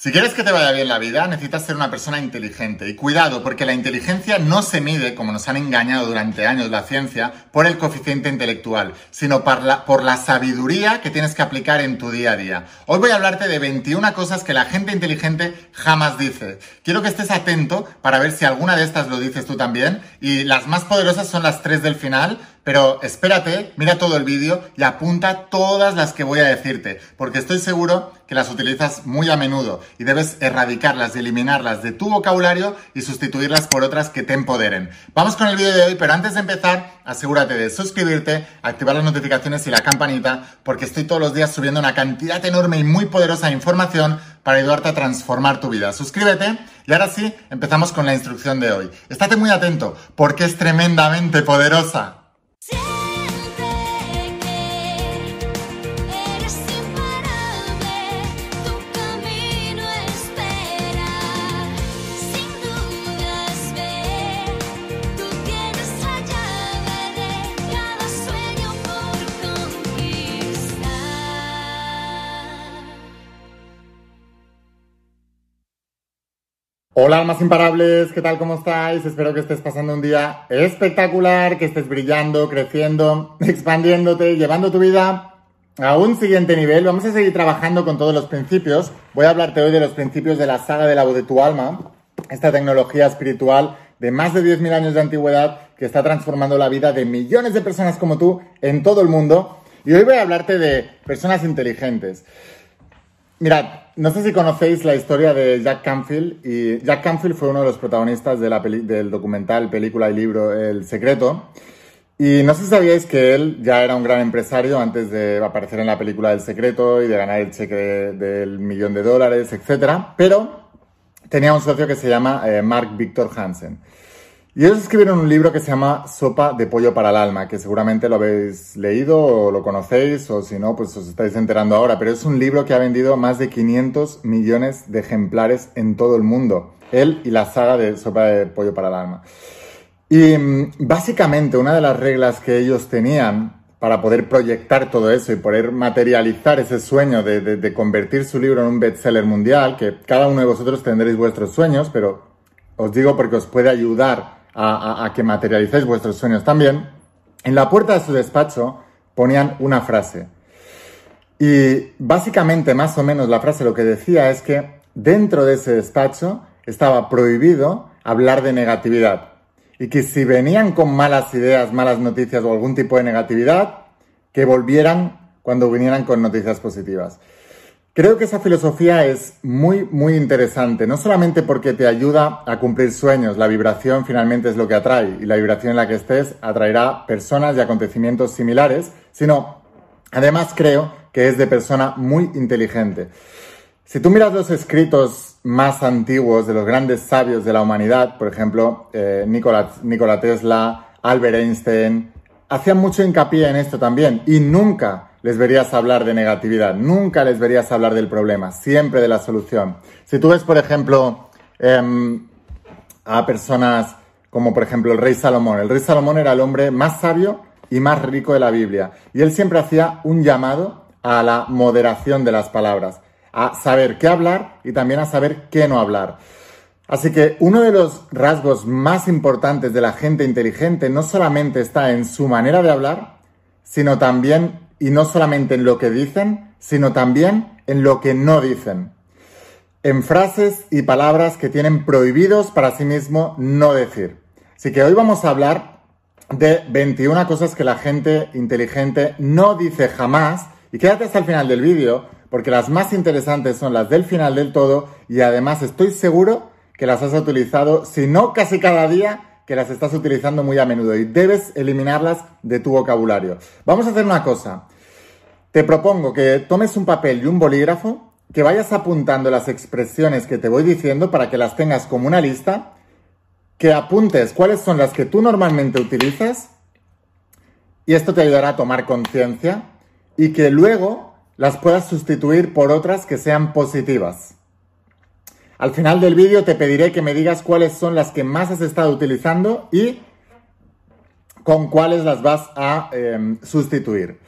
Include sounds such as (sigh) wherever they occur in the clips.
Si quieres que te vaya bien la vida, necesitas ser una persona inteligente. Y cuidado, porque la inteligencia no se mide, como nos han engañado durante años la ciencia, por el coeficiente intelectual, sino por la, por la sabiduría que tienes que aplicar en tu día a día. Hoy voy a hablarte de 21 cosas que la gente inteligente jamás dice. Quiero que estés atento para ver si alguna de estas lo dices tú también. Y las más poderosas son las tres del final, pero espérate, mira todo el vídeo y apunta todas las que voy a decirte, porque estoy seguro que las utilizas muy a menudo y debes erradicarlas y eliminarlas de tu vocabulario y sustituirlas por otras que te empoderen. Vamos con el vídeo de hoy, pero antes de empezar, asegúrate de suscribirte, activar las notificaciones y la campanita, porque estoy todos los días subiendo una cantidad enorme y muy poderosa de información para ayudarte a transformar tu vida. Suscríbete y ahora sí, empezamos con la instrucción de hoy. Estate muy atento, porque es tremendamente poderosa. Hola almas imparables, ¿qué tal? ¿Cómo estáis? Espero que estés pasando un día espectacular, que estés brillando, creciendo, (laughs) expandiéndote, llevando tu vida a un siguiente nivel. Vamos a seguir trabajando con todos los principios. Voy a hablarte hoy de los principios de la saga de la voz de tu alma, esta tecnología espiritual de más de 10.000 años de antigüedad que está transformando la vida de millones de personas como tú en todo el mundo. Y hoy voy a hablarte de personas inteligentes. Mirad, no sé si conocéis la historia de Jack Canfield. Y Jack Canfield fue uno de los protagonistas de la del documental, película y libro El Secreto. Y no sé si sabíais que él ya era un gran empresario antes de aparecer en la película del secreto y de ganar el cheque del millón de dólares, etc. Pero tenía un socio que se llama eh, Mark Victor Hansen. Y ellos escribieron un libro que se llama Sopa de pollo para el alma, que seguramente lo habéis leído o lo conocéis, o si no, pues os estáis enterando ahora. Pero es un libro que ha vendido más de 500 millones de ejemplares en todo el mundo. Él y la saga de Sopa de pollo para el alma. Y mm, básicamente una de las reglas que ellos tenían para poder proyectar todo eso y poder materializar ese sueño de, de convertir su libro en un bestseller mundial, que cada uno de vosotros tendréis vuestros sueños, pero os digo porque os puede ayudar a, que materialicéis vuestros sueños también, en la puerta de su despacho ponían una frase. Y básicamente, más o menos, la frase lo que decía es que dentro de ese despacho estaba prohibido hablar de negatividad. Y que si venían con malas ideas, malas noticias o algún tipo de negatividad, que volvieran cuando vinieran con noticias positivas. Creo que esa filosofía es muy, muy interesante, no solamente porque te ayuda a cumplir sueños, la vibración finalmente es lo que atrae y la vibración en la que estés atraerá personas y acontecimientos similares, sino además creo que es de persona muy inteligente. Si tú miras los escritos más antiguos de los grandes sabios de la humanidad, por ejemplo, eh, Nikola Tesla, Albert Einstein, hacían mucho hincapié en esto también y nunca les verías hablar de negatividad, nunca les verías hablar del problema, siempre de la solución. Si tú ves, por ejemplo, em, a personas como por ejemplo el rey Salomón, el rey Salomón era el hombre más sabio y más rico de la Biblia, y él siempre hacía un llamado a la moderación de las palabras, a saber qué hablar y también a saber qué no hablar. Así que uno de los rasgos más importantes de la gente inteligente no solamente está en su manera de hablar, sino también y no solamente en lo que dicen, sino también en lo que no dicen. En frases y palabras que tienen prohibidos para sí mismo no decir. Así que hoy vamos a hablar de 21 cosas que la gente inteligente no dice jamás. Y quédate hasta el final del vídeo, porque las más interesantes son las del final del todo y además estoy seguro que las has utilizado, si no casi cada día, que las estás utilizando muy a menudo y debes eliminarlas de tu vocabulario. Vamos a hacer una cosa. Te propongo que tomes un papel y un bolígrafo, que vayas apuntando las expresiones que te voy diciendo para que las tengas como una lista, que apuntes cuáles son las que tú normalmente utilizas y esto te ayudará a tomar conciencia y que luego las puedas sustituir por otras que sean positivas. Al final del vídeo te pediré que me digas cuáles son las que más has estado utilizando y con cuáles las vas a em, sustituir.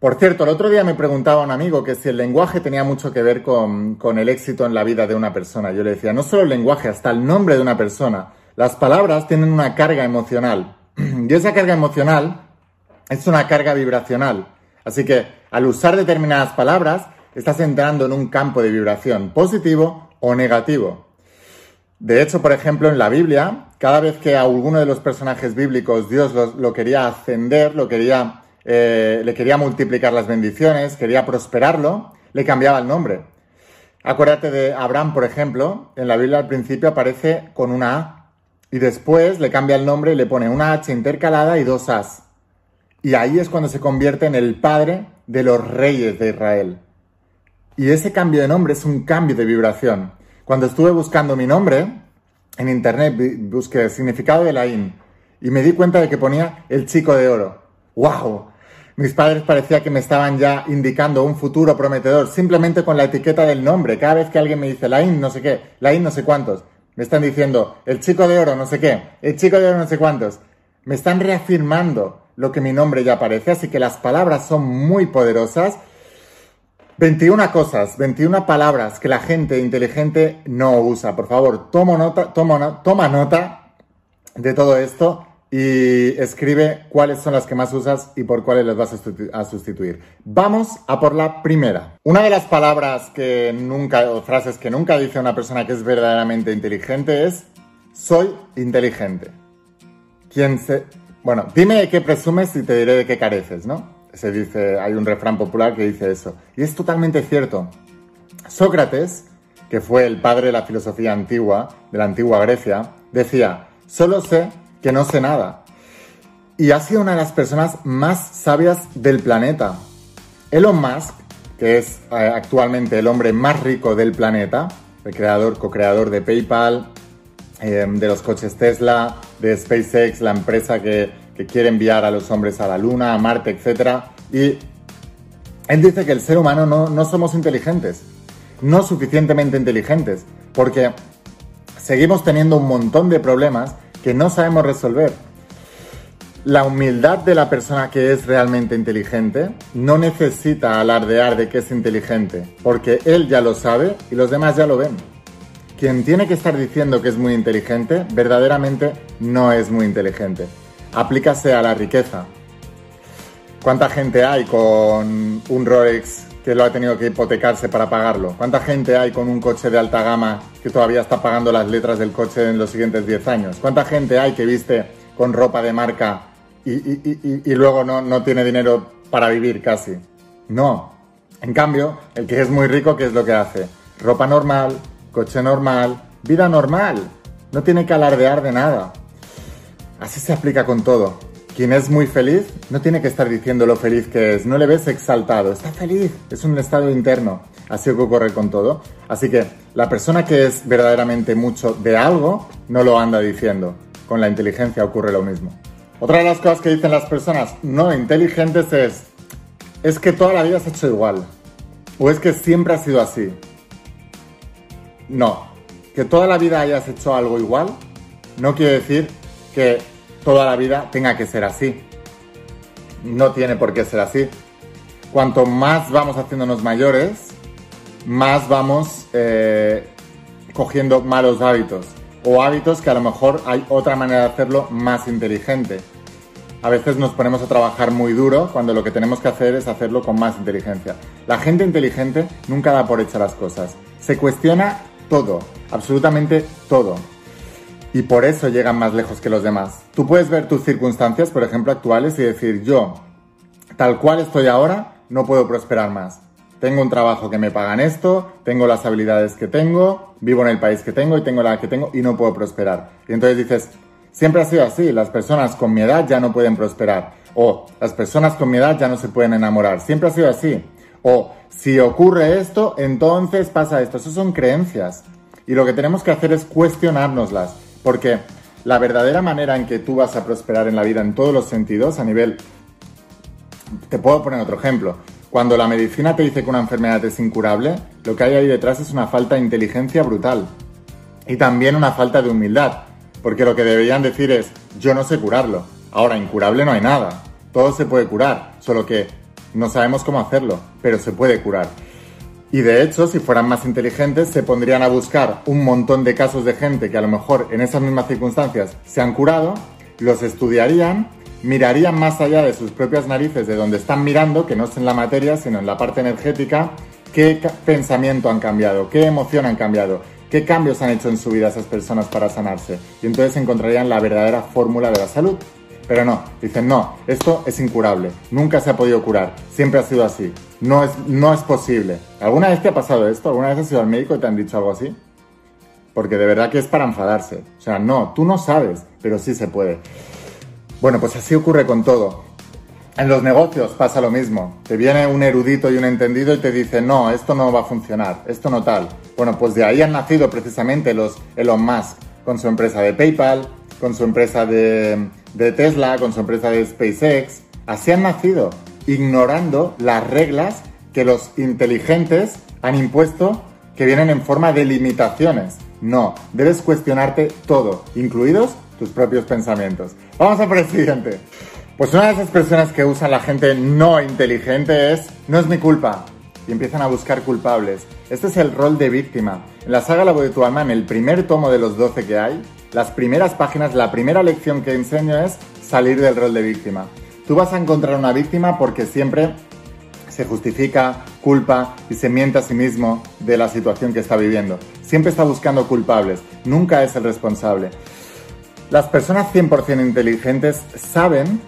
Por cierto, el otro día me preguntaba un amigo que si el lenguaje tenía mucho que ver con, el éxito en la vida de una persona. Yo le decía, no solo el lenguaje, hasta el nombre de una persona. Las palabras tienen una carga emocional. (clears throat) Y esa carga emocional es una carga vibracional. Así que al usar determinadas palabras, estás entrando en un campo de vibración positivo o negativo. De hecho, por ejemplo, en la Biblia, cada vez que a alguno de los personajes bíblicos Dios lo, quería ascender, lo quería, eh, le quería multiplicar las bendiciones, quería prosperarlo, le cambiaba el nombre. Acuérdate de Abraham, por ejemplo, en la Biblia al principio aparece con una A y después le cambia el nombre y le pone una H intercalada y dos As. Y ahí es cuando se convierte en el padre de los reyes de Israel. Y ese cambio de nombre es un cambio de vibración. Cuando estuve buscando mi nombre, en internet busqué el significado de la IN y me di cuenta de que ponía el chico de oro. ¡Wow! Mis padres parecía que me estaban ya indicando un futuro prometedor simplemente con la etiqueta del nombre. Cada vez que alguien me dice la IN no sé qué, la IN no sé cuántos, me están diciendo el chico de oro no sé qué, el chico de oro no sé cuántos. Me están reafirmando lo que mi nombre ya parece, así que las palabras son muy poderosas 21 cosas, 21 palabras que la gente inteligente no usa. Por favor, toma nota, toma, toma nota de todo esto y escribe cuáles son las que más usas y por cuáles las vas a sustituir. Vamos a por la primera. Una de las palabras que nunca, o frases que nunca dice una persona que es verdaderamente inteligente es soy inteligente. ¿Quién se... Bueno, dime de qué presumes y te diré de qué careces, ¿no? se dice, hay un refrán popular que dice eso. Y es totalmente cierto. Sócrates, que fue el padre de la filosofía antigua, de la antigua Grecia, decía, solo sé que no sé nada. Y ha sido una de las personas más sabias del planeta. Elon Musk, que es eh, actualmente el hombre más rico del planeta, el creador, co-creador de PayPal, eh, de los coches Tesla, de SpaceX, la empresa que que quiere enviar a los hombres a la Luna, a Marte, etc. Y él dice que el ser humano no, no somos inteligentes, no suficientemente inteligentes, porque seguimos teniendo un montón de problemas que no sabemos resolver. La humildad de la persona que es realmente inteligente no necesita alardear de que es inteligente, porque él ya lo sabe y los demás ya lo ven. Quien tiene que estar diciendo que es muy inteligente, verdaderamente no es muy inteligente aplícase a la riqueza. ¿Cuánta gente hay con un Rolex que lo ha tenido que hipotecarse para pagarlo? ¿Cuánta gente hay con un coche de alta gama que todavía está pagando las letras del coche en los siguientes 10 años? ¿Cuánta gente hay que viste con ropa de marca y, luego no, no tiene dinero para vivir casi? No. En cambio, el que es muy rico, ¿qué es lo que hace? Ropa normal, coche normal, vida normal. No tiene que alardear de nada. Así se aplica con todo. Quien es muy feliz no tiene que estar diciendo lo feliz que es, no le ves exaltado, está feliz, es un estado interno. Así que ocurre con todo. Así que la persona que es verdaderamente mucho de algo no lo anda diciendo. Con la inteligencia ocurre lo mismo. Otra de las cosas que dicen las personas no inteligentes es, es que toda la vida has hecho igual. O es que siempre ha sido así. No, que toda la vida hayas hecho algo igual no quiere decir que toda la vida tenga que ser así. No tiene por qué ser así. Cuanto más vamos haciéndonos mayores, más vamos eh, cogiendo malos hábitos o hábitos que a lo mejor hay otra manera de hacerlo más inteligente. A veces nos ponemos a trabajar muy duro cuando lo que tenemos que hacer es hacerlo con más inteligencia. La gente inteligente nunca da por hecha las cosas. Se cuestiona todo, absolutamente todo y por eso llegan más lejos que los demás. Tú puedes ver tus circunstancias, por ejemplo, actuales y decir, yo, tal cual estoy ahora, no puedo prosperar más. Tengo un trabajo que me pagan esto, tengo las habilidades que tengo, vivo en el país que tengo y tengo la que tengo y no puedo prosperar. Y entonces dices, siempre ha sido así, las personas con mi edad ya no pueden prosperar. O las personas con mi edad ya no se pueden enamorar. Siempre ha sido así. O si ocurre esto, entonces pasa esto. Eso son creencias. Y lo que tenemos que hacer es cuestionárnoslas porque la verdadera manera en que tú vas a prosperar en la vida en todos los sentidos, a nivel... Te puedo poner otro ejemplo. Cuando la medicina te dice que una enfermedad es incurable, lo que hay ahí detrás es una falta de inteligencia brutal. Y también una falta de humildad. Porque lo que deberían decir es, yo no sé curarlo. Ahora, incurable no hay nada. Todo se puede curar. Solo que no sabemos cómo hacerlo, pero se puede curar. Y de hecho, si fueran más inteligentes, se pondrían a buscar un montón de casos de gente que a lo mejor en esas mismas circunstancias se han curado, los estudiarían, mirarían más allá de sus propias narices, de donde están mirando, que no es en la materia, sino en la parte energética, qué pensamiento han cambiado, qué emoción han cambiado, qué cambios han hecho en su vida esas personas para sanarse. Y entonces encontrarían la verdadera fórmula de la salud. Pero no, dicen, no, esto es incurable, nunca se ha podido curar, siempre ha sido así, no es, no es posible. ¿Alguna vez te ha pasado esto? ¿Alguna vez has ido al médico y te han dicho algo así? Porque de verdad que es para enfadarse. O sea, no, tú no sabes, pero sí se puede. Bueno, pues así ocurre con todo. En los negocios pasa lo mismo. Te viene un erudito y un entendido y te dice, no, esto no va a funcionar, esto no tal. Bueno, pues de ahí han nacido precisamente los Elon Musk con su empresa de PayPal, con su empresa de, Tesla, con su empresa de SpaceX. Así han nacido, ignorando las reglas que los inteligentes han impuesto que vienen en forma de limitaciones. No, debes cuestionarte todo, incluidos tus propios pensamientos. Vamos a por el siguiente. Pues una de esas expresiones que usa la gente no inteligente es no es mi culpa y empiezan a buscar culpables. Este es el rol de víctima. En la saga La voz de tu alma, en el primer tomo de los 12 que hay, las primeras páginas, la primera lección que enseño es salir del rol de víctima. Tú vas a encontrar una víctima porque siempre se justifica, culpa y se miente a sí mismo de la situación que está viviendo. Siempre está buscando culpables, nunca es el responsable. Las personas 100% inteligentes saben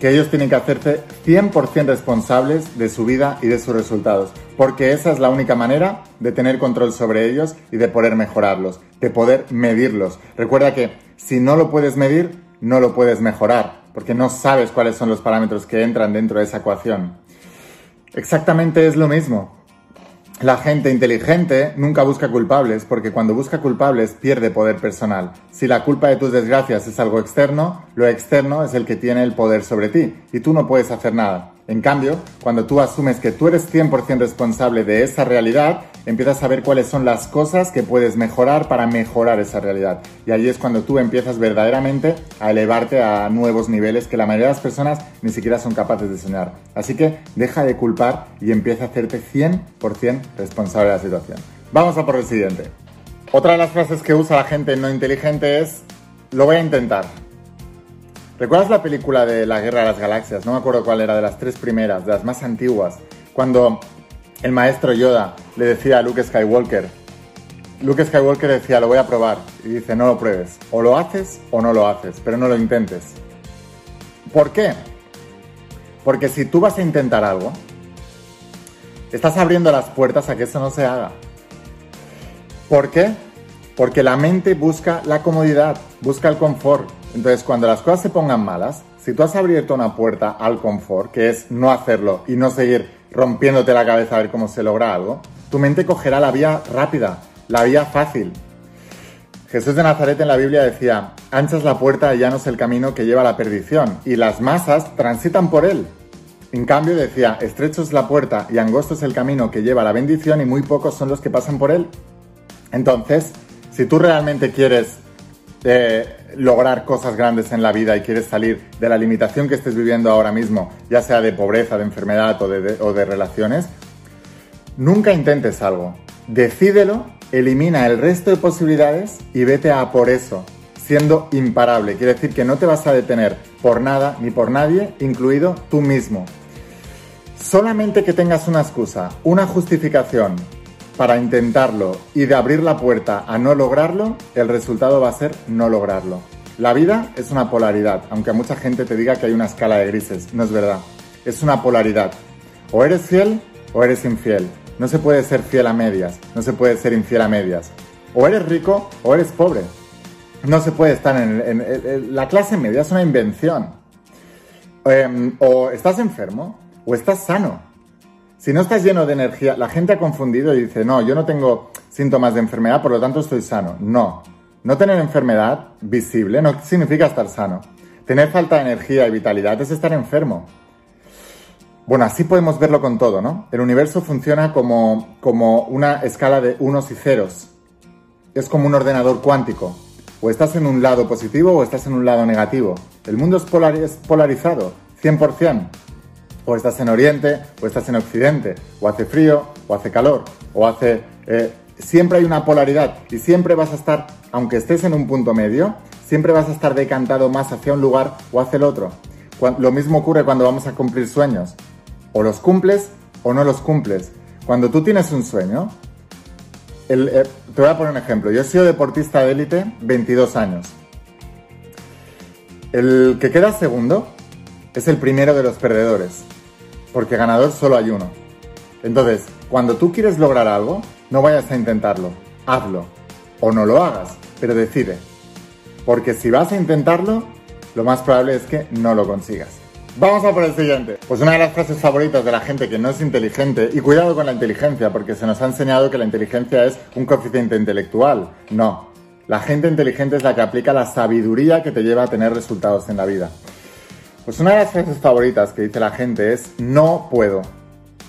que ellos tienen que hacerse 100% responsables de su vida y de sus resultados, porque esa es la única manera de tener control sobre ellos y de poder mejorarlos, de poder medirlos. Recuerda que si no lo puedes medir, no lo puedes mejorar, porque no sabes cuáles son los parámetros que entran dentro de esa ecuación. Exactamente es lo mismo. La gente inteligente nunca busca culpables porque cuando busca culpables pierde poder personal. Si la culpa de tus desgracias es algo externo, lo externo es el que tiene el poder sobre ti y tú no puedes hacer nada. En cambio, cuando tú asumes que tú eres 100% responsable de esa realidad, empiezas a ver cuáles son las cosas que puedes mejorar para mejorar esa realidad. Y ahí es cuando tú empiezas verdaderamente a elevarte a nuevos niveles que la mayoría de las personas ni siquiera son capaces de soñar. Así que deja de culpar y empieza a hacerte 100% responsable de la situación. Vamos a por el siguiente. Otra de las frases que usa la gente no inteligente es, lo voy a intentar. ¿Recuerdas la película de la Guerra de las Galaxias? No me acuerdo cuál era, de las tres primeras, de las más antiguas. Cuando el maestro Yoda le decía a Luke Skywalker, Luke Skywalker decía, lo voy a probar. Y dice, no lo pruebes. O lo haces o no lo haces, pero no lo intentes. ¿Por qué? Porque si tú vas a intentar algo, estás abriendo las puertas a que eso no se haga. ¿Por qué? Porque la mente busca la comodidad, busca el confort, entonces, cuando las cosas se pongan malas, si tú has abierto una puerta al confort, que es no hacerlo y no seguir rompiéndote la cabeza a ver cómo se logra algo, tu mente cogerá la vía rápida, la vía fácil. Jesús de Nazaret en la Biblia decía, ancha es la puerta y llano es el camino que lleva a la perdición, y las masas transitan por él. En cambio decía, estrecho es la puerta y angosto es el camino que lleva a la bendición y muy pocos son los que pasan por él. Entonces, si tú realmente quieres eh, lograr cosas grandes en la vida y quieres salir de la limitación que estés viviendo ahora mismo, ya sea de pobreza, de enfermedad o de, relaciones, nunca intentes algo. Decídelo, elimina el resto de posibilidades y vete a por eso, siendo imparable. Quiere decir que no te vas a detener por nada ni por nadie, incluido tú mismo. Solamente que tengas una excusa, una justificación para intentarlo y de abrir la puerta a no lograrlo, el resultado va a ser no lograrlo. La vida es una polaridad, aunque mucha gente te diga que hay una escala de grises, no es verdad. Es una polaridad. O eres fiel o eres infiel. No se puede ser fiel a medias, no se puede ser infiel a medias. O eres rico o eres pobre. No se puede estar en, la clase media, es una invención. Em, o estás enfermo o estás sano. Si no estás lleno de energía, la gente ha confundido y dice, no, yo no tengo síntomas de enfermedad, por lo tanto estoy sano. No, no tener enfermedad visible no significa estar sano. Tener falta de energía y vitalidad es estar enfermo. Bueno, así podemos verlo con todo, ¿no? El universo funciona como, como una escala de unos y ceros. Es como un ordenador cuántico. O estás en un lado positivo o estás en un lado negativo. El mundo es, es polarizado, 100%. O estás en Oriente, o estás en Occidente, o hace frío, o hace calor, o hace... Eh, siempre hay una polaridad y siempre vas a estar, aunque estés en un punto medio, siempre vas a estar decantado más hacia un lugar o hacia el otro. Lo mismo ocurre cuando vamos a cumplir sueños. O los cumples o no los cumples. Cuando tú tienes un sueño, eh, te voy a poner un ejemplo. Yo he sido deportista de élite 22 años. El que queda segundo es el primero de los perdedores, porque ganador solo hay uno. Entonces, cuando tú quieres lograr algo, no vayas a intentarlo, hazlo. O no lo hagas, pero decide. Porque si vas a intentarlo, lo más probable es que no lo consigas. Vamos a por el siguiente. Pues una de las frases favoritas de la gente que no es inteligente, y cuidado con la inteligencia, porque se nos ha enseñado que la inteligencia es un coeficiente intelectual. No. La gente inteligente es la que aplica la sabiduría que te lleva a tener resultados en la vida. Pues una de las frases favoritas que dice la gente es no puedo.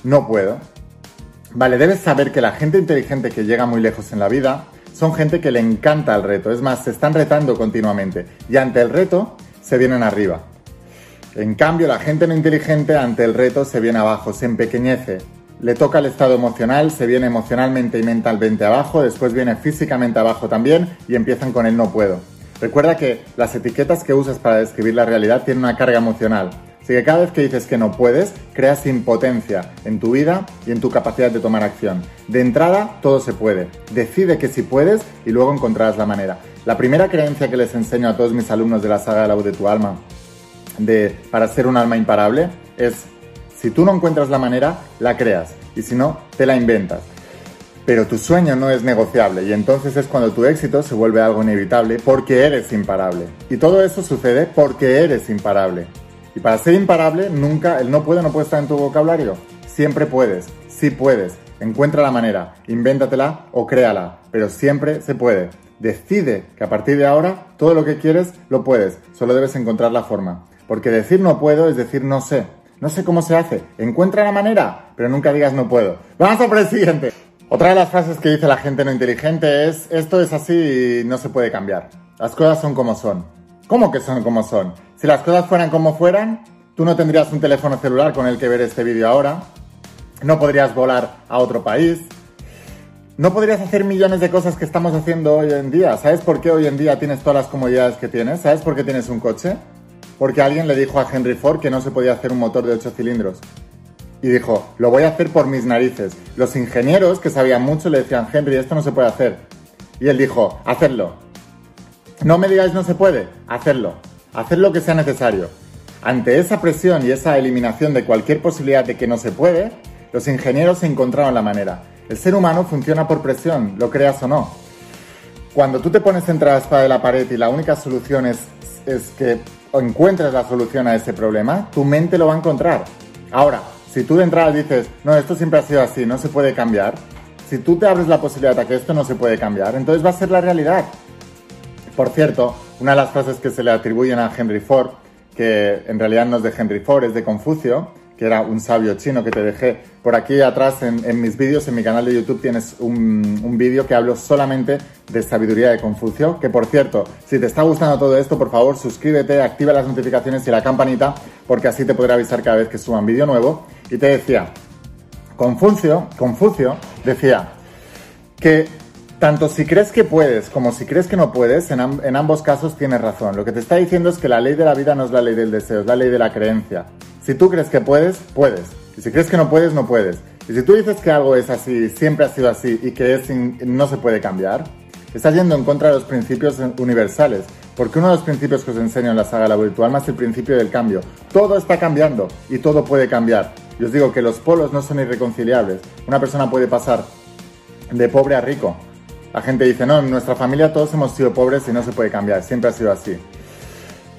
No puedo. Vale, debes saber que la gente inteligente que llega muy lejos en la vida son gente que le encanta el reto. Es más, se están retando continuamente. Y ante el reto se vienen arriba. En cambio, la gente no inteligente ante el reto se viene abajo, se empequeñece. Le toca el estado emocional, se viene emocionalmente y mentalmente abajo, después viene físicamente abajo también y empiezan con el no puedo. Recuerda que las etiquetas que usas para describir la realidad tienen una carga emocional. Así que cada vez que dices que no puedes, creas impotencia en tu vida y en tu capacidad de tomar acción. De entrada, todo se puede. Decide que sí puedes y luego encontrarás la manera. La primera creencia que les enseño a todos mis alumnos de la saga de la voz de tu alma de, para ser un alma imparable es, si tú no encuentras la manera, la creas y si no, te la inventas. Pero tu sueño no es negociable y entonces es cuando tu éxito se vuelve algo inevitable porque eres imparable. Y todo eso sucede porque eres imparable. Y para ser imparable, nunca, el no puedo no puede estar en tu vocabulario. Siempre puedes, sí puedes. Encuentra la manera, invéntatela o créala, pero siempre se puede. Decide que a partir de ahora todo lo que quieres lo puedes, solo debes encontrar la forma. Porque decir no puedo es decir no sé. No sé cómo se hace. Encuentra la manera, pero nunca digas no puedo. Vamos a por el siguiente. Otra de las frases que dice la gente no inteligente es esto es así y no se puede cambiar. Las cosas son como son. ¿Cómo que son como son? Si las cosas fueran como fueran, tú no tendrías un teléfono celular con el que ver este vídeo ahora. No podrías volar a otro país. No podrías hacer millones de cosas que estamos haciendo hoy en día. ¿Sabes por qué hoy en día tienes todas las comodidades que tienes? ¿Sabes por qué tienes un coche? porque alguien le dijo a Henry Ford que no se podía hacer un motor de 8 cilindros. Y dijo, lo voy a hacer por mis narices. Los ingenieros, que sabían mucho, le decían, Henry, esto no se puede hacer. Y él dijo, hacedlo. No me digáis no se puede, hacerlo. Haced lo que sea necesario. Ante esa presión y esa eliminación de cualquier posibilidad de que no se puede, los ingenieros encontraron la manera. El ser humano funciona por presión, lo creas o no. Cuando tú te pones entre la espada de la pared y la única solución es, es que encuentres la solución a ese problema, tu mente lo va a encontrar. Ahora, si tú de entrada dices, no, esto siempre ha sido así, no se puede cambiar, si tú te abres la posibilidad de que esto no se puede cambiar, entonces va a ser la realidad. Por cierto, una de las frases que se le atribuyen a Henry Ford, que en realidad no es de Henry Ford, es de Confucio, que era un sabio chino que te dejé por aquí atrás en, mis vídeos, en mi canal de YouTube tienes un, un vídeo que hablo solamente de sabiduría de Confucio, que por cierto, si te está gustando todo esto, por favor suscríbete, activa las notificaciones y la campanita, porque así te podré avisar cada vez que suba un vídeo nuevo. Y te decía, Confucio, Confucio decía que tanto si crees que puedes como si crees que no puedes, en, en, ambos casos tienes razón. Lo que te está diciendo es que la ley de la vida no es la ley del deseo, es la ley de la creencia. Si tú crees que puedes, puedes. Y si crees que no puedes, no puedes. Y si tú dices que algo es así, siempre ha sido así y que es no se puede cambiar, estás yendo en contra de los principios universales. Porque uno de los principios que os enseño en la saga La Virtual es el principio del cambio. Todo está cambiando y todo puede cambiar. Y os digo que los polos no son irreconciliables. Una persona puede pasar de pobre a rico. La gente dice, no, en nuestra familia todos hemos sido pobres y no se puede cambiar. Siempre ha sido así.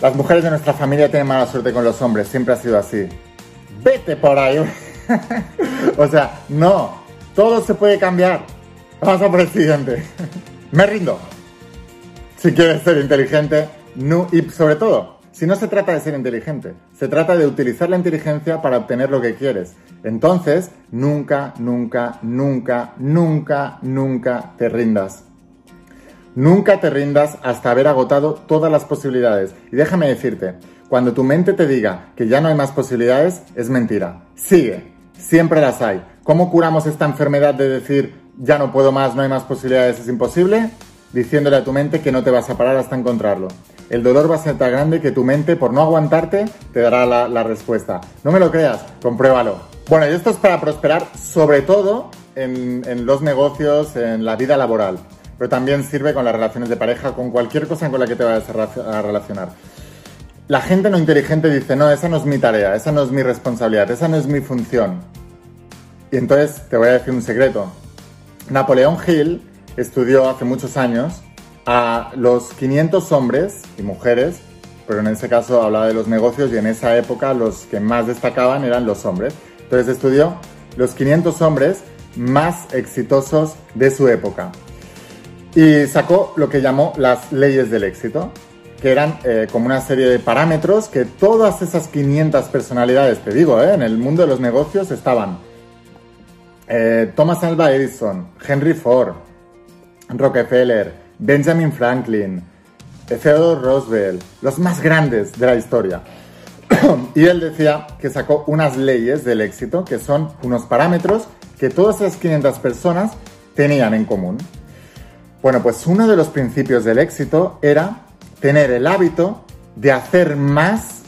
Las mujeres de nuestra familia tienen mala suerte con los hombres, siempre ha sido así. Vete por ahí. (laughs) o sea, no, todo se puede cambiar. Vamos a por el siguiente. (laughs) Me rindo. Si quieres ser inteligente, no, y sobre todo, si no se trata de ser inteligente, se trata de utilizar la inteligencia para obtener lo que quieres. Entonces, nunca, nunca, nunca, nunca, nunca te rindas. Nunca te rindas hasta haber agotado todas las posibilidades. Y déjame decirte, Cuando tu mente te diga que ya no hay más posibilidades, es mentira. Sigue, siempre las hay. ¿Cómo curamos esta enfermedad de decir ya no puedo más, no hay más posibilidades, es imposible? Diciéndole a tu mente que no te vas a parar hasta encontrarlo. El dolor va a ser tan grande que tu mente, por no aguantarte, te dará la, respuesta. No me lo creas, compruébalo. Bueno, y esto es para prosperar sobre todo en, en los negocios, en la vida laboral pero también sirve con las relaciones de pareja, con cualquier cosa con la que te vayas a relacionar. La gente no inteligente dice, no, esa no es mi tarea, esa no es mi responsabilidad, esa no es mi función. Y entonces te voy a decir un secreto. Napoleón Hill estudió hace muchos años a los 500 hombres y mujeres, pero en ese caso hablaba de los negocios y en esa época los que más destacaban eran los hombres. Entonces estudió los 500 hombres más exitosos de su época y sacó lo que llamó las leyes del éxito, que eran eh, como una serie de parámetros que todas esas 500 personalidades, te digo, eh, en el mundo de los negocios estaban eh, Thomas Alva Edison, Henry Ford, Rockefeller, Benjamin Franklin, Theodore Roosevelt, los más grandes de la historia. (clears throat) y él decía que sacó unas leyes del éxito, que son unos parámetros que todas esas 500 personas tenían en común. Bueno, pues uno de los principios del éxito era tener el hábito de hacer más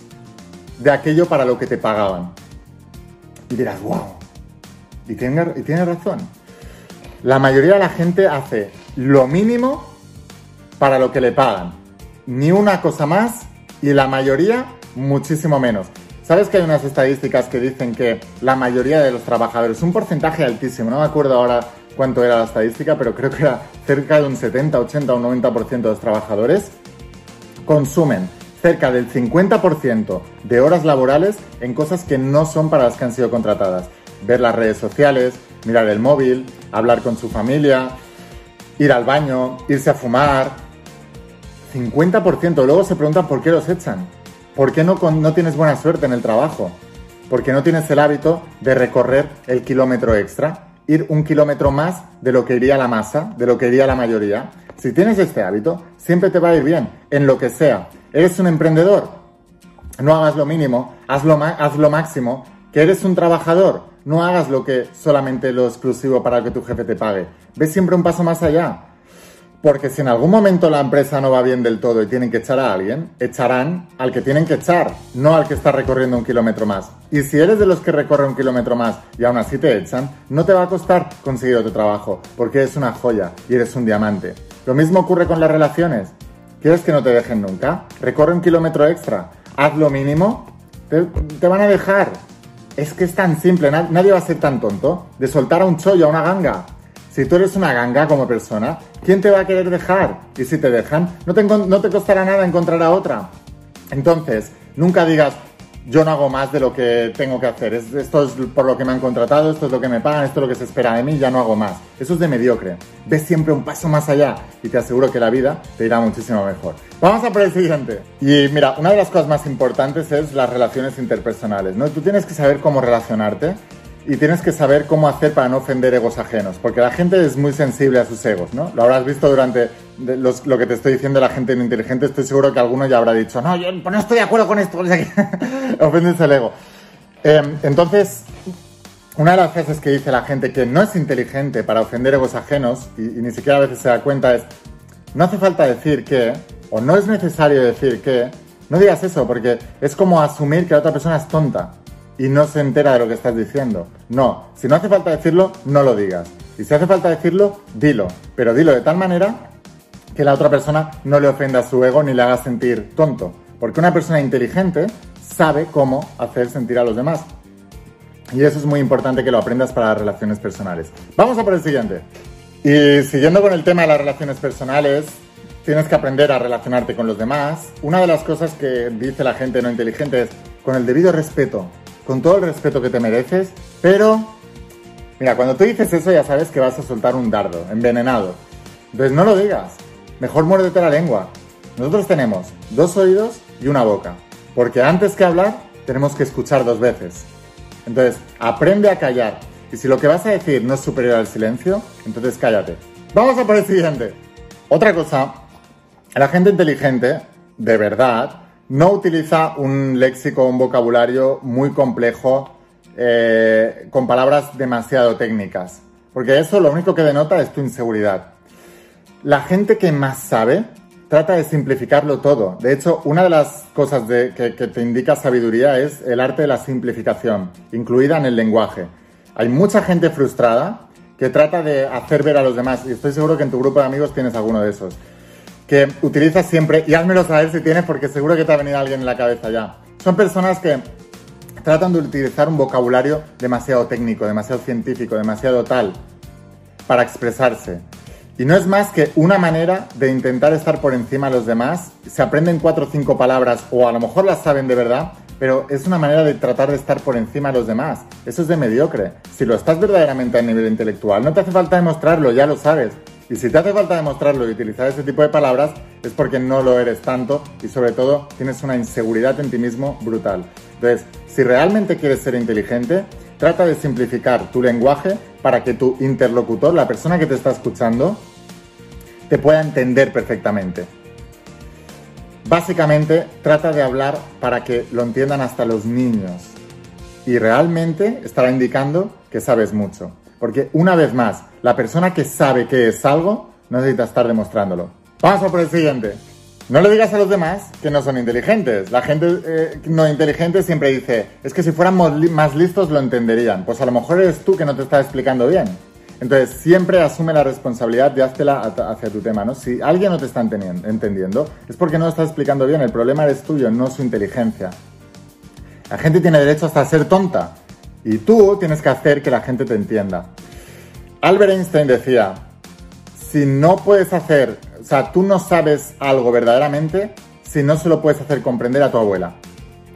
de aquello para lo que te pagaban. Y dirás, wow. Y tiene, y tiene razón. La mayoría de la gente hace lo mínimo para lo que le pagan. Ni una cosa más y la mayoría muchísimo menos. ¿Sabes que hay unas estadísticas que dicen que la mayoría de los trabajadores, un porcentaje altísimo, no me acuerdo ahora cuánto era la estadística, pero creo que era cerca de un 70, 80 o 90% de los trabajadores, consumen cerca del 50% de horas laborales en cosas que no son para las que han sido contratadas. Ver las redes sociales, mirar el móvil, hablar con su familia, ir al baño, irse a fumar. 50%. Luego se preguntan por qué los echan. ¿Por qué no, no tienes buena suerte en el trabajo? ¿Por qué no tienes el hábito de recorrer el kilómetro extra? ir un kilómetro más de lo que iría la masa, de lo que iría la mayoría. Si tienes este hábito, siempre te va a ir bien, en lo que sea. ¿Eres un emprendedor? No hagas lo mínimo, haz lo máximo. ¿Que eres un trabajador? No hagas lo que solamente lo exclusivo para que tu jefe te pague. Ve siempre un paso más allá. Porque si en algún momento la empresa no va bien del todo y tienen que echar a alguien, echarán al que tienen que echar, no al que está recorriendo un kilómetro más. Y si eres de los que recorre un kilómetro más y aún así te echan, no te va a costar conseguir otro trabajo, porque eres una joya y eres un diamante. Lo mismo ocurre con las relaciones. ¿Quieres que no te dejen nunca? Recorre un kilómetro extra, haz lo mínimo, te, te van a dejar. Es que es tan simple, nadie va a ser tan tonto de soltar a un chollo, a una ganga. Si tú eres una ganga como persona, ¿quién te va a querer dejar? Y si te dejan, no te, no te costará nada encontrar a otra. Entonces, nunca digas, yo no hago más de lo que tengo que hacer. esto es por lo que me han contratado, esto es lo que me pagan, esto es lo que se espera de mí, ya no hago más. Eso es de mediocre. Ves siempre un paso más allá y te aseguro que la vida te irá muchísimo mejor. Vamos a por el siguiente. Y mira, una de las cosas más importantes es las relaciones interpersonales. ¿no? Tú tienes que saber cómo relacionarte y tienes que saber cómo hacer para no ofender egos ajenos, porque la gente es muy sensible a sus egos, ¿no? Lo habrás visto durante lo que te estoy diciendo la gente inteligente, estoy seguro que alguno ya habrá dicho, no, yo no estoy de acuerdo con esto, (laughs) ofendes el ego. Em, entonces, una de las frases que dice la gente que no es inteligente para ofender egos ajenos, y, y ni siquiera a veces se da cuenta, es, no hace falta decir que, o no es necesario decir que, no digas eso, porque es como asumir que la otra persona es tonta y no se entera de lo que estás diciendo. No, si no hace falta decirlo, no lo digas. Y si hace falta decirlo, dilo. Pero dilo de tal manera que la otra persona no le ofenda su ego ni le haga sentir tonto. Porque una persona inteligente sabe cómo hacer sentir a los demás. Y eso es muy importante que lo aprendas para las relaciones personales. Vamos a por el siguiente. Y siguiendo con el tema de las relaciones personales, tienes que aprender a relacionarte con los demás. Una de las cosas que dice la gente no inteligente es con el debido respeto con todo el respeto que te mereces, pero mira, cuando tú dices eso ya sabes que vas a soltar un dardo envenenado. Entonces no lo digas, mejor muérdete la lengua. Nosotros tenemos dos oídos y una boca, porque antes que hablar tenemos que escuchar dos veces. Entonces, aprende a callar. Y si lo que vas a decir no es superior al silencio, entonces cállate. Vamos a por el siguiente. Otra cosa, la gente inteligente, de verdad, no utiliza un léxico, un vocabulario muy complejo eh, con palabras demasiado técnicas, porque eso lo único que denota es tu inseguridad. La gente que más sabe trata de simplificarlo todo. De hecho, una de las cosas que, que te indica sabiduría es el arte de la simplificación, incluida en el lenguaje. Hay mucha gente frustrada que trata de hacer ver a los demás, y estoy seguro que en tu grupo de amigos tienes alguno de esos, que utilizas siempre, y házmelo saber si tienes, porque seguro que te ha venido alguien en la cabeza ya. Son personas que tratan de utilizar un vocabulario demasiado técnico, demasiado científico, demasiado tal, para expresarse. Y no es más que una manera de intentar estar por encima de los demás. Se aprenden cuatro o cinco palabras, o a lo mejor las saben de verdad, pero es una manera de tratar de estar por encima de los demás. Eso es de mediocre. Si lo estás verdaderamente a nivel intelectual, no te hace falta demostrarlo, ya lo sabes. Y si te hace falta demostrarlo y utilizar ese tipo de palabras, es porque no lo eres tanto y sobre todo tienes una inseguridad en ti mismo brutal. Entonces, si realmente quieres ser inteligente, trata de simplificar tu lenguaje para que tu interlocutor, la persona que te está escuchando, te pueda entender perfectamente. Básicamente, trata de hablar para que lo entiendan hasta los niños. Y realmente estará indicando que sabes mucho. Porque una vez más, la persona que sabe que es algo no necesita estar demostrándolo. A por el siguiente. No le digas a los demás que no son inteligentes. La gente eh, no inteligente siempre dice, es que si fuéramos más listos lo entenderían. Pues a lo mejor eres tú que no te está explicando bien. Entonces, siempre asume la responsabilidad de háztela hacia tu tema, ¿no? Si alguien no te está entendiendo, es porque no lo estás explicando bien. El problema eres tuyo, no su inteligencia. La gente tiene derecho hasta a ser tonta. Y tú tienes que hacer que la gente te entienda. Albert Einstein decía, si no puedes hacer, o sea, tú no sabes algo verdaderamente si no se lo puedes hacer comprender a tu abuela.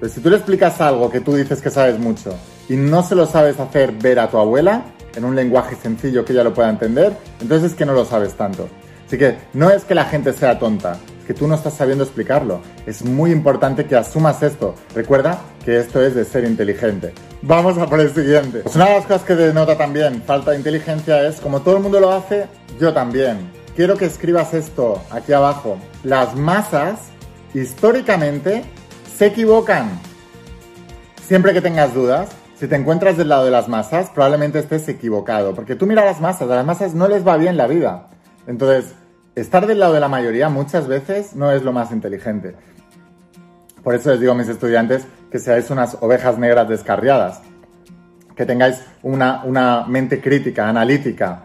Pues si tú le explicas algo que tú dices que sabes mucho y no se lo sabes hacer ver a tu abuela en un lenguaje sencillo que ella lo pueda entender, entonces es que no lo sabes tanto. Así que no es que la gente sea tonta, que tú no estás sabiendo explicarlo. Es muy importante que asumas esto. Recuerda que esto es de ser inteligente. Vamos a por el siguiente. Pues una de las cosas que denota también falta de inteligencia es, como todo el mundo lo hace, yo también. Quiero que escribas esto aquí abajo. Las masas, históricamente, se equivocan. Siempre que tengas dudas, si te encuentras del lado de las masas, probablemente estés equivocado. Porque tú mira a las masas, a las masas no les va bien la vida. Entonces, estar del lado de la mayoría muchas veces no es lo más inteligente. Por eso les digo a mis estudiantes que seáis unas ovejas negras descarriadas, que tengáis una, una mente crítica, analítica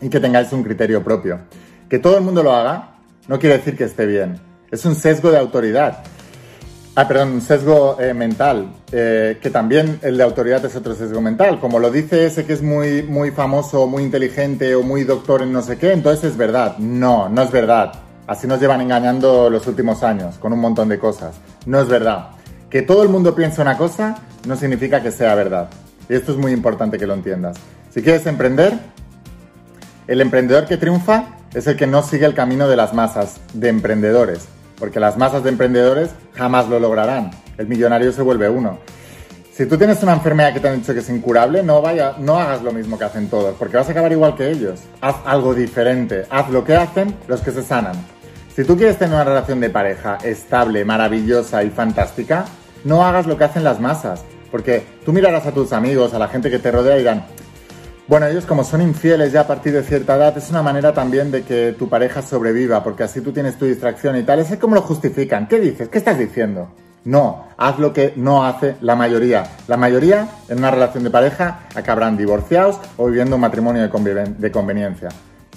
y que tengáis un criterio propio. Que todo el mundo lo haga no quiere decir que esté bien. Es un sesgo de autoridad. Ah, perdón, un sesgo eh, mental, eh, que también el de autoridad es otro sesgo mental. Como lo dice ese que es muy, muy famoso, muy inteligente o muy doctor en no sé qué, entonces es verdad. No, no es verdad. Así nos llevan engañando los últimos años, con un montón de cosas. No es verdad. Que todo el mundo piense una cosa no significa que sea verdad. Y esto es muy importante que lo entiendas. Si quieres emprender, el emprendedor que triunfa es el que no sigue el camino de las masas de emprendedores, porque las masas de emprendedores jamás lo lograrán. El millonario se vuelve uno. Si tú tienes una enfermedad que te han dicho que es incurable, no, vaya, no hagas lo mismo que hacen todos, porque vas a acabar igual que ellos. Haz algo diferente, haz lo que hacen los que se sanan. Si tú quieres tener una relación de pareja estable, maravillosa y fantástica, no hagas lo que hacen las masas, porque tú mirarás a tus amigos, a la gente que te rodea y dirán, bueno, ellos como son infieles ya a partir de cierta edad, es una manera también de que tu pareja sobreviva, porque así tú tienes tu distracción y tal. Es como lo justifican. ¿Qué dices? ¿Qué estás diciendo? No, haz lo que no hace la mayoría. La mayoría en una relación de pareja acabarán divorciados o viviendo un matrimonio de, conveniencia.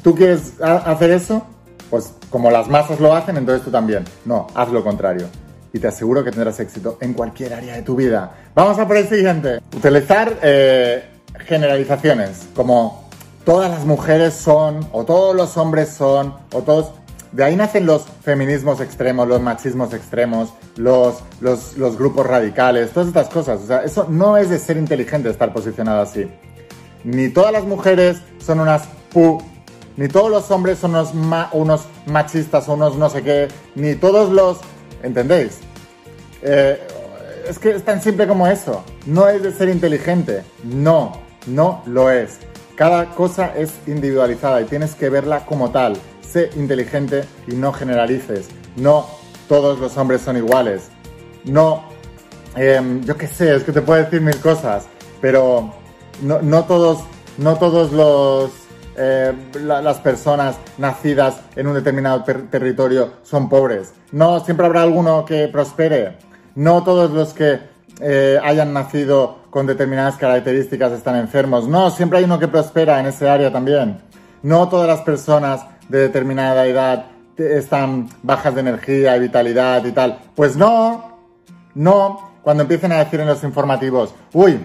¿Tú quieres hacer eso? Pues como las masas lo hacen, entonces tú también. No, haz lo contrario. Y te aseguro que tendrás éxito en cualquier área de tu vida. Vamos a por el siguiente. Utilizar eh, generalizaciones como todas las mujeres son, o todos los hombres son, o todos... De ahí nacen los feminismos extremos, los machismos extremos, los, los, grupos radicales, todas estas cosas. O sea, eso no es de ser inteligente estar posicionado así. Ni todas las mujeres son unas pu, ni todos los hombres son unos, unos machistas unos no sé qué, ni todos los... ¿Entendéis? Eh, es que es tan simple como eso. No es de ser inteligente. No, no lo es. Cada cosa es individualizada y tienes que verla como tal. Sé inteligente y no generalices. No todos los hombres son iguales. No, em, yo qué sé, es que te puedo decir mil cosas, pero no, no todos, no todos los, eh, las personas nacidas en un determinado territorio son pobres. No, siempre habrá alguno que prospere. No todos los que eh, hayan nacido con determinadas características están enfermos. No, siempre hay uno que prospera en ese área también. No todas las personas de determinada edad están bajas de energía y vitalidad y tal. Pues no, no. Cuando empiecen a decir en los informativos, uy,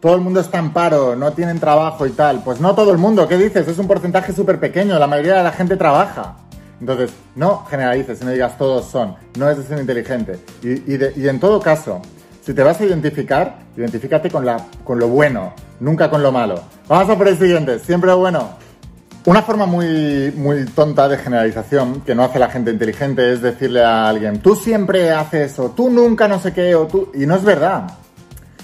todo el mundo está en paro, no tienen trabajo y tal. Pues no todo el mundo, ¿qué dices? Es un porcentaje súper pequeño, la mayoría de la gente trabaja. Entonces, no generalices y no digas todos son, no es de ser inteligente. Y, en todo caso, si te vas a identificar, identifícate con, lo bueno, nunca con lo malo. Vamos a por el siguiente, siempre bueno. Una forma muy, muy tonta de generalización que no hace la gente inteligente es decirle a alguien, tú siempre haces eso, tú nunca no sé qué, o tú... Y no es verdad.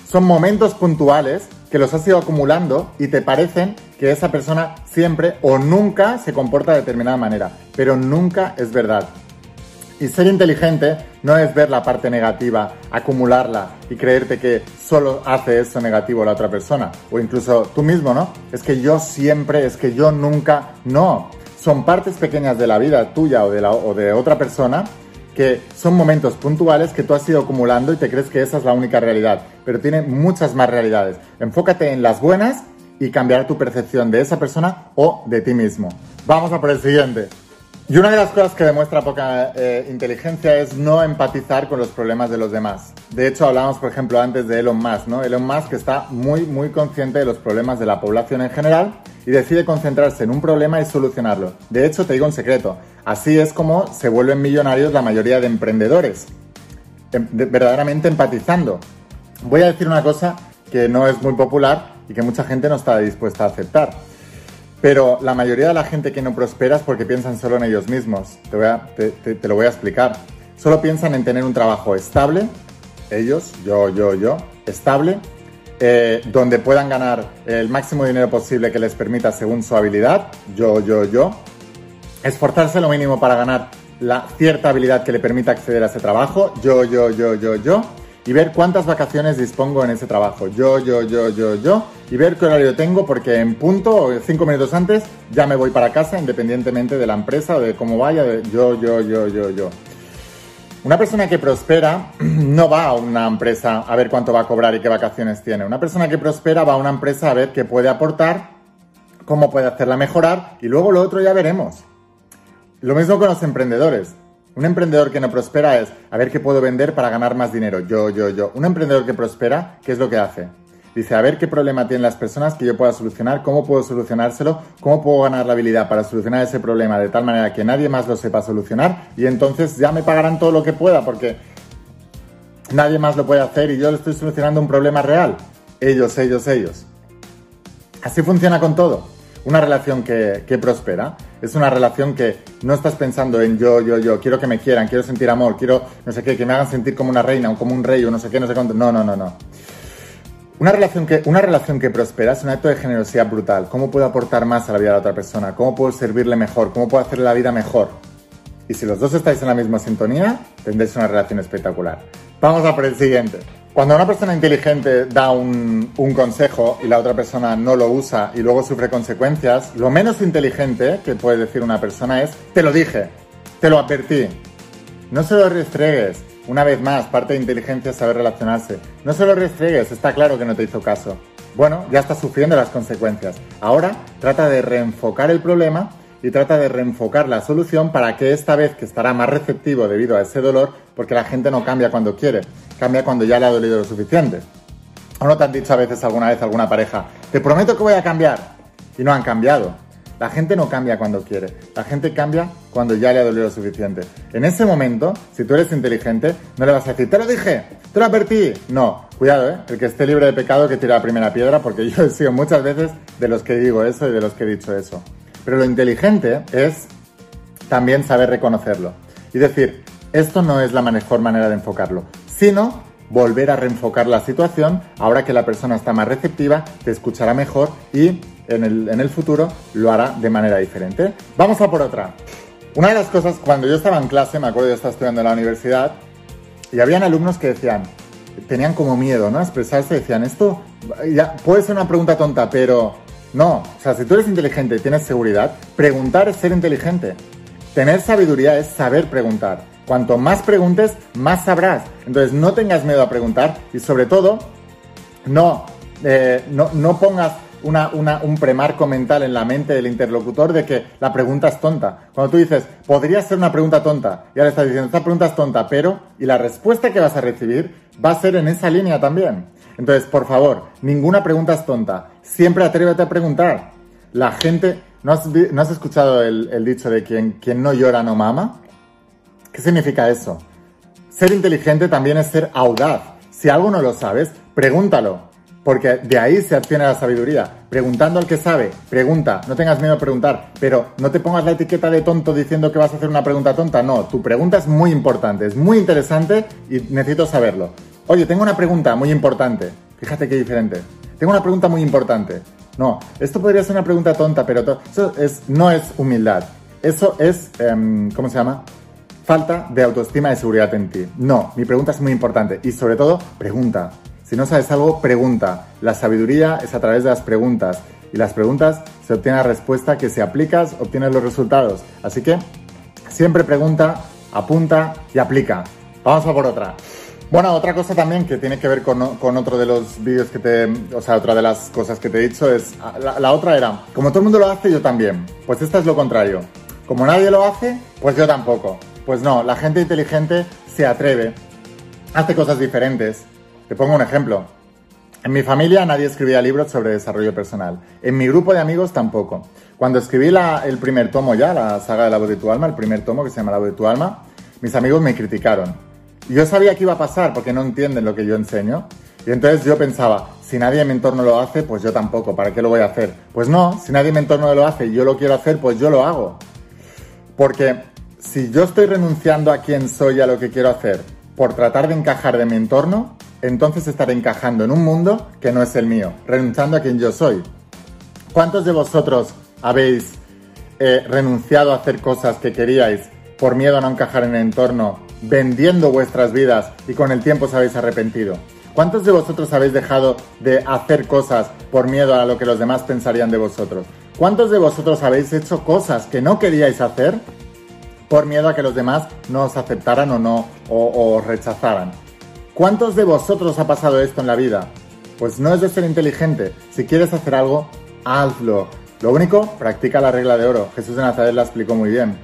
Son momentos puntuales que los has ido acumulando y te parecen que esa persona siempre o nunca se comporta de determinada manera, pero nunca es verdad. Y ser inteligente no es ver la parte negativa, acumularla y creerte que solo hace eso negativo la otra persona, o incluso tú mismo, ¿no? Es que yo siempre, es que yo nunca, no. Son partes pequeñas de la vida tuya o de, la, o de otra persona que son momentos puntuales que tú has ido acumulando y te crees que esa es la única realidad, pero tiene muchas más realidades. Enfócate en las buenas y cambiar tu percepción de esa persona o de ti mismo. Vamos a por el siguiente. Y una de las cosas que demuestra poca eh, inteligencia es no empatizar con los problemas de los demás. De hecho, hablábamos, por ejemplo, antes de Elon Musk, ¿no? Elon Musk está muy, muy consciente de los problemas de la población en general y decide concentrarse en un problema y solucionarlo. De hecho, te digo un secreto, así es como se vuelven millonarios la mayoría de emprendedores, em, verdaderamente empatizando. Voy a decir una cosa que no es muy popular y que mucha gente no está dispuesta a aceptar. Pero la mayoría de la gente que no prospera es porque piensan solo en ellos mismos. Te, te, lo voy a explicar. Solo piensan en tener un trabajo estable, ellos, yo, yo, yo, estable, eh, donde puedan ganar el máximo dinero posible que les permita según su habilidad, yo, yo, yo, esforzarse lo mínimo para ganar la cierta habilidad que le permita acceder a ese trabajo, yo, yo, yo, yo, yo, y ver cuántas vacaciones dispongo en ese trabajo. Yo, yo, yo, yo, yo. Y ver qué horario tengo porque en punto, cinco minutos antes, ya me voy para casa independientemente de la empresa de cómo vaya. Yo, yo, yo, yo, yo. Una persona que prospera (clears throat) no va a una empresa a ver cuánto va a cobrar y qué vacaciones tiene. Una persona que prospera va a una empresa a ver qué puede aportar, cómo puede hacerla mejorar y luego lo otro ya veremos. Lo mismo con los emprendedores. Un emprendedor que no prospera es a ver qué puedo vender para ganar más dinero. Yo, yo, yo. Un emprendedor que prospera, ¿qué es lo que hace? Dice, a ver qué problema tienen las personas que yo pueda solucionar, cómo puedo solucionárselo, cómo puedo ganar la habilidad para solucionar ese problema de tal manera que nadie más lo sepa solucionar y entonces ya me pagarán todo lo que pueda porque nadie más lo puede hacer y yo le estoy solucionando un problema real. Ellos, ellos, ellos. Así funciona con todo. Una relación que, prospera es una relación que no estás pensando en yo, yo, yo, quiero que me quieran, quiero sentir amor, quiero no sé qué, que me hagan sentir como una reina o como un rey o no sé qué, no sé cuánto. No, no, no, no. Una relación, que, una relación que prospera es un acto de generosidad brutal. ¿Cómo puedo aportar más a la vida de la otra persona? ¿Cómo puedo servirle mejor? ¿Cómo puedo hacerle la vida mejor? Y si los dos estáis en la misma sintonía, tendréis una relación espectacular. Vamos a por el siguiente. Cuando una persona inteligente da un, consejo y la otra persona no lo usa y luego sufre consecuencias, lo menos inteligente que puede decir una persona es, te lo dije, te lo advertí. No se lo restregues. Una vez más, parte de inteligencia es saber relacionarse. No se lo restregues, está claro que no te hizo caso. Bueno, ya estás sufriendo las consecuencias. Ahora trata de reenfocar el problema y trata de reenfocar la solución para que esta vez que estará más receptivo debido a ese dolor, porque la gente no cambia cuando quiere, cambia cuando ya le ha dolido lo suficiente. ¿O no te han dicho a veces alguna vez alguna pareja, te prometo que voy a cambiar? Y no han cambiado. La gente no cambia cuando quiere, la gente cambia cuando ya le ha dolido lo suficiente. En ese momento, si tú eres inteligente, no le vas a decir, te lo dije, te lo advertí. No, cuidado, ¿eh? El que esté libre de pecado que tire la primera piedra, porque (laughs) yo he sido muchas veces de los que digo eso y de los que he dicho eso. Pero lo inteligente es también saber reconocerlo y decir, esto no es la mejor manera de enfocarlo, sino volver a reenfocar la situación, ahora que la persona está más receptiva, te escuchará mejor y en el, en el futuro lo hará de manera diferente. Vamos a por otra. Una de las cosas, cuando yo estaba en clase, me acuerdo, yo estaba estudiando en la universidad, y habían alumnos que decían, tenían como miedo, ¿no? Expresarse, decían, esto ya, puede ser una pregunta tonta, pero no. O sea, si tú eres inteligente y tienes seguridad, preguntar es ser inteligente. Tener sabiduría es saber preguntar. Cuanto más preguntes, más sabrás. Entonces, no tengas miedo a preguntar y sobre todo, no, eh, no, no pongas un premarco mental en la mente del interlocutor de que la pregunta es tonta. Cuando tú dices, podría ser una pregunta tonta, y ahora estás diciendo, esta pregunta es tonta, pero, y la respuesta que vas a recibir va a ser en esa línea también. Entonces, por favor, ninguna pregunta es tonta. Siempre atrévete a preguntar. La gente, ¿no has, escuchado el, dicho de quien, quien no llora no mama? ¿Qué significa eso? Ser inteligente también es ser audaz. Si algo no lo sabes, pregúntalo. Porque de ahí se obtiene la sabiduría. Preguntando al que sabe, pregunta, no tengas miedo a preguntar, pero no te pongas la etiqueta de tonto diciendo que vas a hacer una pregunta tonta. No, tu pregunta es muy importante, es muy interesante y necesito saberlo. Oye, tengo una pregunta muy importante. Fíjate qué diferente. Tengo una pregunta muy importante. No, esto podría ser una pregunta tonta, pero eso es, no es humildad. Eso es, em, ¿cómo se llama? Falta de autoestima y seguridad en ti. No, mi pregunta es muy importante y sobre todo, pregunta. Si no sabes algo, pregunta. La sabiduría es a través de las preguntas y las preguntas se obtiene la respuesta que si aplicas obtienes los resultados. Así que siempre pregunta, apunta y aplica. Vamos a por otra. Bueno, otra cosa también que tiene que ver con, otro de los vídeos que te... O sea, otra de las cosas que te he dicho es... La, la otra era, como todo el mundo lo hace, yo también. Pues esta es lo contrario. Como nadie lo hace, pues yo tampoco. Pues no, la gente inteligente se atreve, hace cosas diferentes, te pongo un ejemplo. En mi familia nadie escribía libros sobre desarrollo personal. En mi grupo de amigos tampoco. Cuando escribí el primer tomo ya, la saga de la voz de tu alma, el primer tomo que se llama La voz de tu alma, mis amigos me criticaron. Yo sabía que iba a pasar porque no entienden lo que yo enseño. Y entonces yo pensaba, si nadie en mi entorno lo hace, pues yo tampoco, ¿para qué lo voy a hacer? Pues no, si nadie en mi entorno lo hace y yo lo quiero hacer, pues yo lo hago. Porque si yo estoy renunciando a quién soy y a lo que quiero hacer por tratar de encajar de mi entorno, entonces estaré encajando en un mundo que no es el mío, renunciando a quien yo soy. ¿Cuántos de vosotros habéis eh, renunciado a hacer cosas que queríais por miedo a no encajar en el entorno, vendiendo vuestras vidas y con el tiempo os habéis arrepentido? ¿Cuántos de vosotros habéis dejado de hacer cosas por miedo a lo que los demás pensarían de vosotros? ¿Cuántos de vosotros habéis hecho cosas que no queríais hacer por miedo a que los demás no os aceptaran o no o os rechazaran? ¿Cuántos de vosotros ha pasado esto en la vida? Pues no es de ser inteligente. Si quieres hacer algo, hazlo. Lo único, practica la regla de oro. Jesús de Nazaret la explicó muy bien.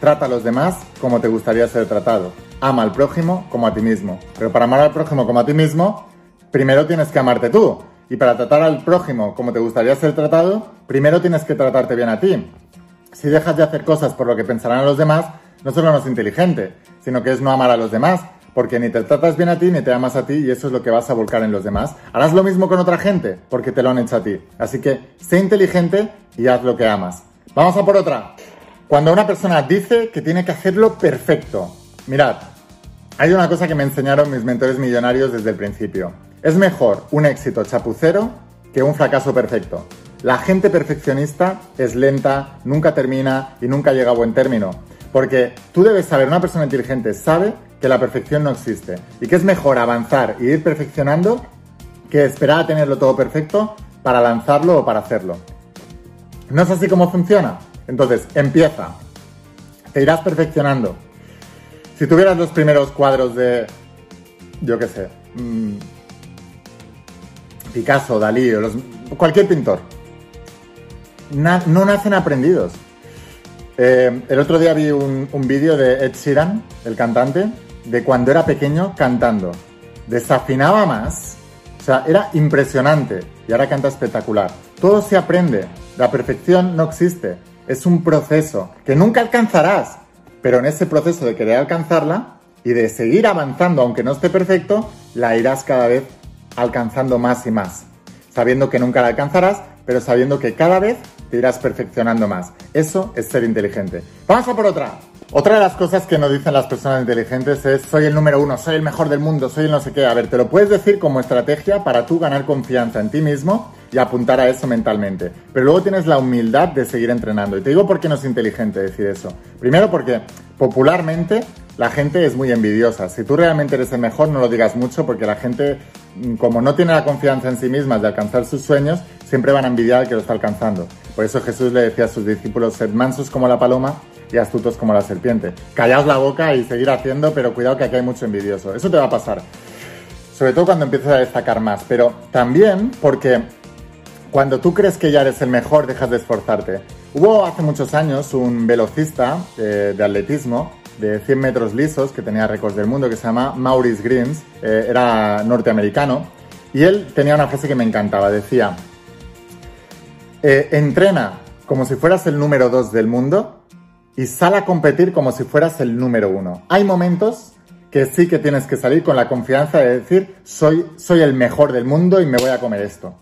Trata a los demás como te gustaría ser tratado. Ama al prójimo como a ti mismo. Pero para amar al prójimo como a ti mismo, primero tienes que amarte tú. Y para tratar al prójimo como te gustaría ser tratado, primero tienes que tratarte bien a ti. Si dejas de hacer cosas por lo que pensarán los demás, no solo no es inteligente, sino que es no amar a los demás, porque ni te tratas bien a ti ni te amas a ti y eso es lo que vas a volcar en los demás. Harás lo mismo con otra gente porque te lo han hecho a ti. Así que sé inteligente y haz lo que amas. Vamos a por otra. Cuando una persona dice que tiene que hacerlo perfecto. Mirad, hay una cosa que me enseñaron mis mentores millonarios desde el principio. Es mejor un éxito chapucero que un fracaso perfecto. La gente perfeccionista es lenta, nunca termina y nunca llega a buen término. Porque tú debes saber, una persona inteligente sabe que la perfección no existe y que es mejor avanzar y ir perfeccionando que esperar a tenerlo todo perfecto para lanzarlo o para hacerlo. ¿No es así como funciona? Entonces, empieza. Te irás perfeccionando. Si tuvieras los primeros cuadros de, yo qué sé, mm, Picasso, Dalí, cualquier pintor, no nacen aprendidos. Eh, el otro día vi un, un vídeo de Ed Sheeran, el cantante, de cuando era pequeño cantando. Desafinaba más. O sea, era impresionante. Y ahora canta espectacular. Todo se aprende. La perfección no existe. Es un proceso que nunca alcanzarás. Pero en ese proceso de querer alcanzarla y de seguir avanzando, aunque no esté perfecto, la irás cada vez alcanzando más y más. Sabiendo que nunca la alcanzarás, pero sabiendo que cada vez te irás perfeccionando más. Eso es ser inteligente. Vamos a por otra. Otra de las cosas que nos dicen las personas inteligentes es soy el número uno, soy el mejor del mundo, soy el no sé qué. A ver, te lo puedes decir como estrategia para tú ganar confianza en ti mismo, y apuntar a eso mentalmente. Pero luego tienes la humildad de seguir entrenando. Y te digo por qué no es inteligente decir eso. Primero porque popularmente la gente es muy envidiosa. Si tú realmente eres el mejor, no lo digas mucho porque la gente, mm, como no tiene la confianza en sí misma de alcanzar sus sueños, siempre van a envidiar al que lo está alcanzando. Por eso Jesús le decía a sus discípulos, sed mansos como la paloma y astutos como la serpiente. Callaos la boca y seguir haciendo, pero cuidado que aquí hay mucho envidioso. Eso te va a pasar. Sobre todo cuando empieces a destacar más. Pero también porque cuando tú crees que ya eres el mejor, dejas de esforzarte. Hubo hace muchos años un velocista eh, de atletismo de 100 metros lisos que tenía récords del mundo que se llama Maurice Greens, eh, era norteamericano, y él tenía una frase que me encantaba, decía, eh, entrena como si fueras el número 2 del mundo y sal a competir como si fueras el número 1. Hay momentos que sí que tienes que salir con la confianza de decir, soy, soy el mejor del mundo y me voy a comer esto.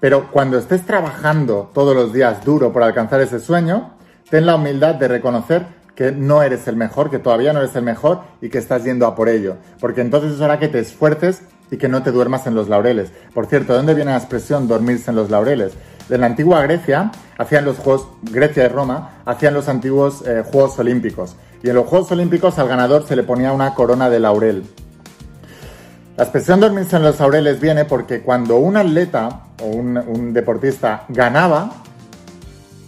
Pero cuando estés trabajando todos los días duro por alcanzar ese sueño, ten la humildad de reconocer que no eres el mejor, que todavía no eres el mejor y que estás yendo a por ello. Porque entonces eso hará que te esfuerces y que no te duermas en los laureles. Por cierto, ¿de dónde viene la expresión dormirse en los laureles? De la antigua Grecia, hacían los Juegos, Grecia y Roma, hacían los antiguos eh, Juegos Olímpicos. Y en los Juegos Olímpicos al ganador se le ponía una corona de laurel. La expresión dormirse en los laureles viene porque cuando un atleta o un, deportista ganaba,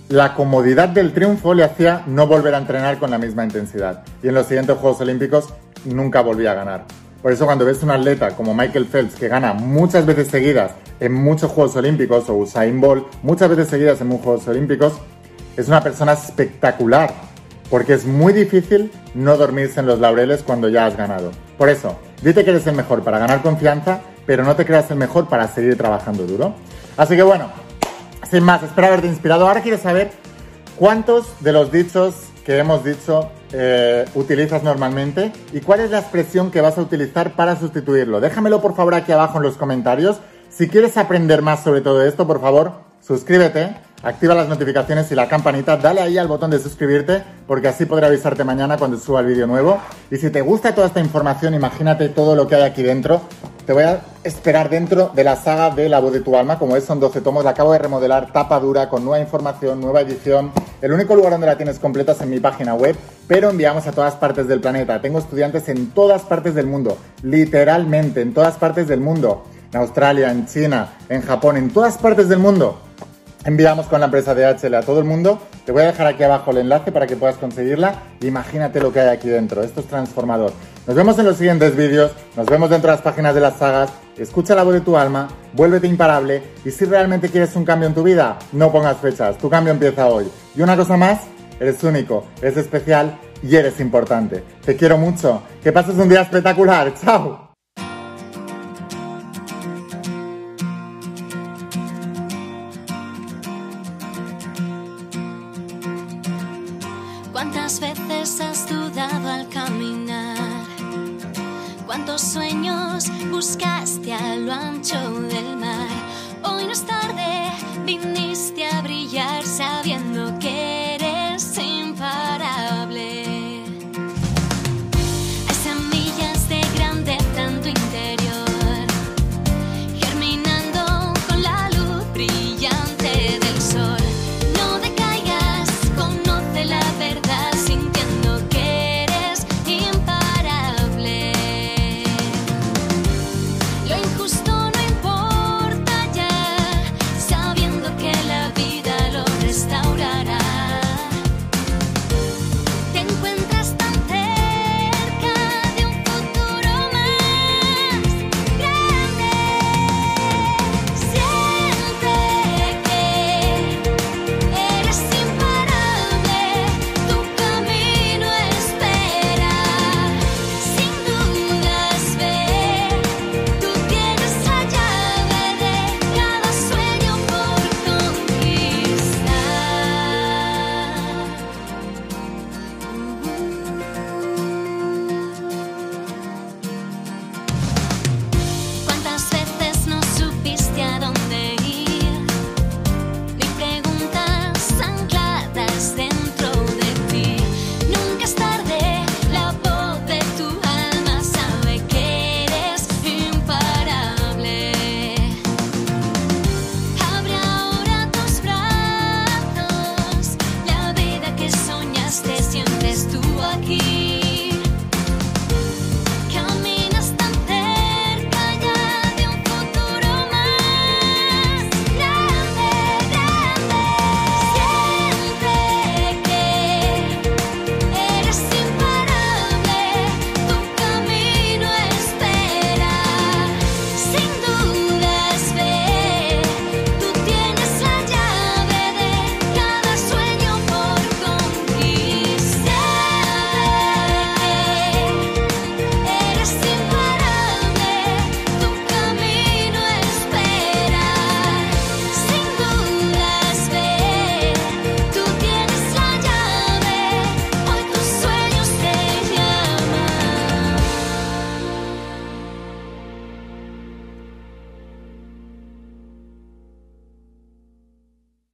la comodidad del triunfo le hacía no volver a entrenar con la misma intensidad. Y en los siguientes Juegos Olímpicos nunca volvía a ganar. Por eso cuando ves un atleta como Michael Phelps que gana muchas veces seguidas en muchos Juegos Olímpicos o Usain Bolt muchas veces seguidas en muchos Juegos Olímpicos, es una persona espectacular. Porque es muy difícil no dormirse en los laureles cuando ya has ganado. Por eso, dite que eres el mejor para ganar confianza, pero no te creas el mejor para seguir trabajando duro. Así que bueno, sin más, espero haberte inspirado. Ahora quiero saber cuántos de los dichos que hemos dicho eh, utilizas normalmente y cuál es la expresión que vas a utilizar para sustituirlo. Déjamelo por favor aquí abajo en los comentarios. Si quieres aprender más sobre todo esto, por favor, suscríbete activa las notificaciones y la campanita, dale ahí al botón de suscribirte porque así podré avisarte mañana cuando suba el vídeo nuevo. Y si te gusta toda esta información, imagínate todo lo que hay aquí dentro. Te voy a esperar dentro de la saga de La voz de tu alma, como es, son 12 tomos, la acabo de remodelar, tapa dura, con nueva información, nueva edición. El único lugar donde la tienes completa es en mi página web, pero enviamos a todas partes del planeta. Tengo estudiantes en todas partes del mundo, literalmente en todas partes del mundo. En Australia, en China, en Japón, en todas partes del mundo enviamos con la empresa DHL a todo el mundo. Te voy a dejar aquí abajo el enlace para que puedas conseguirla. Imagínate lo que hay aquí dentro. Esto es transformador. Nos vemos en los siguientes vídeos. Nos vemos dentro de las páginas de las sagas. Escucha la voz de tu alma. Vuélvete imparable. Y si realmente quieres un cambio en tu vida, no pongas fechas. Tu cambio empieza hoy. Y una cosa más, eres único, eres especial y eres importante. Te quiero mucho. Que pases un día espectacular. (laughs) Chao. control